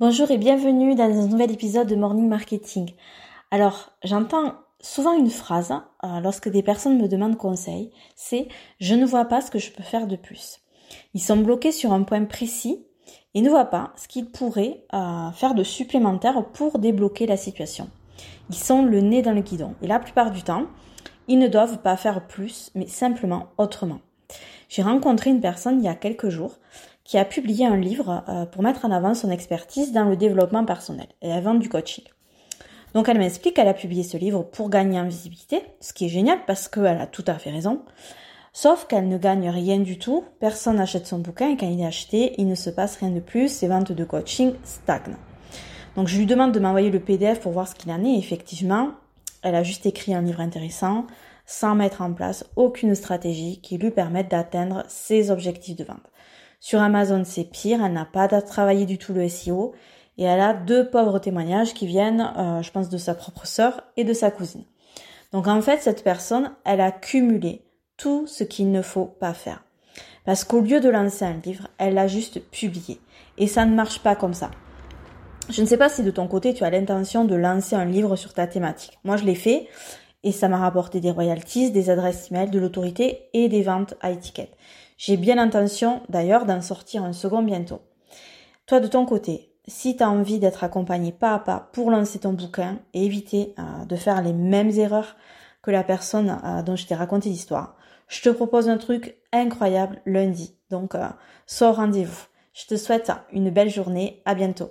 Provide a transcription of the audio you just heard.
Bonjour et bienvenue dans un nouvel épisode de Morning Marketing. Alors, j'entends souvent une phrase euh, lorsque des personnes me demandent conseil, c'est je ne vois pas ce que je peux faire de plus. Ils sont bloqués sur un point précis et ne voient pas ce qu'ils pourraient euh, faire de supplémentaire pour débloquer la situation. Ils sont le nez dans le guidon et la plupart du temps, ils ne doivent pas faire plus, mais simplement autrement. J'ai rencontré une personne il y a quelques jours qui a publié un livre euh, pour mettre en avant son expertise dans le développement personnel et elle vend du coaching. Donc elle m'explique qu'elle a publié ce livre pour gagner en visibilité, ce qui est génial parce qu'elle a tout à fait raison. Sauf qu'elle ne gagne rien du tout, personne n'achète son bouquin et quand il est acheté, il ne se passe rien de plus, ses ventes de coaching stagnent. Donc je lui demande de m'envoyer le PDF pour voir ce qu'il en est. effectivement, elle a juste écrit un livre intéressant sans mettre en place aucune stratégie qui lui permette d'atteindre ses objectifs de vente. Sur Amazon, c'est pire, elle n'a pas travaillé du tout le SEO et elle a deux pauvres témoignages qui viennent, euh, je pense, de sa propre sœur et de sa cousine. Donc en fait, cette personne, elle a cumulé tout ce qu'il ne faut pas faire. Parce qu'au lieu de lancer un livre, elle l'a juste publié. Et ça ne marche pas comme ça. Je ne sais pas si de ton côté tu as l'intention de lancer un livre sur ta thématique. Moi je l'ai fait et ça m'a rapporté des royalties, des adresses email, de l'autorité et des ventes à étiquette. J'ai bien l'intention d'ailleurs d'en sortir un second bientôt. Toi de ton côté, si tu as envie d'être accompagné pas à pas pour lancer ton bouquin et éviter euh, de faire les mêmes erreurs que la personne euh, dont je t'ai raconté l'histoire, je te propose un truc incroyable lundi. Donc, euh, au rendez-vous. Je te souhaite une belle journée. À bientôt.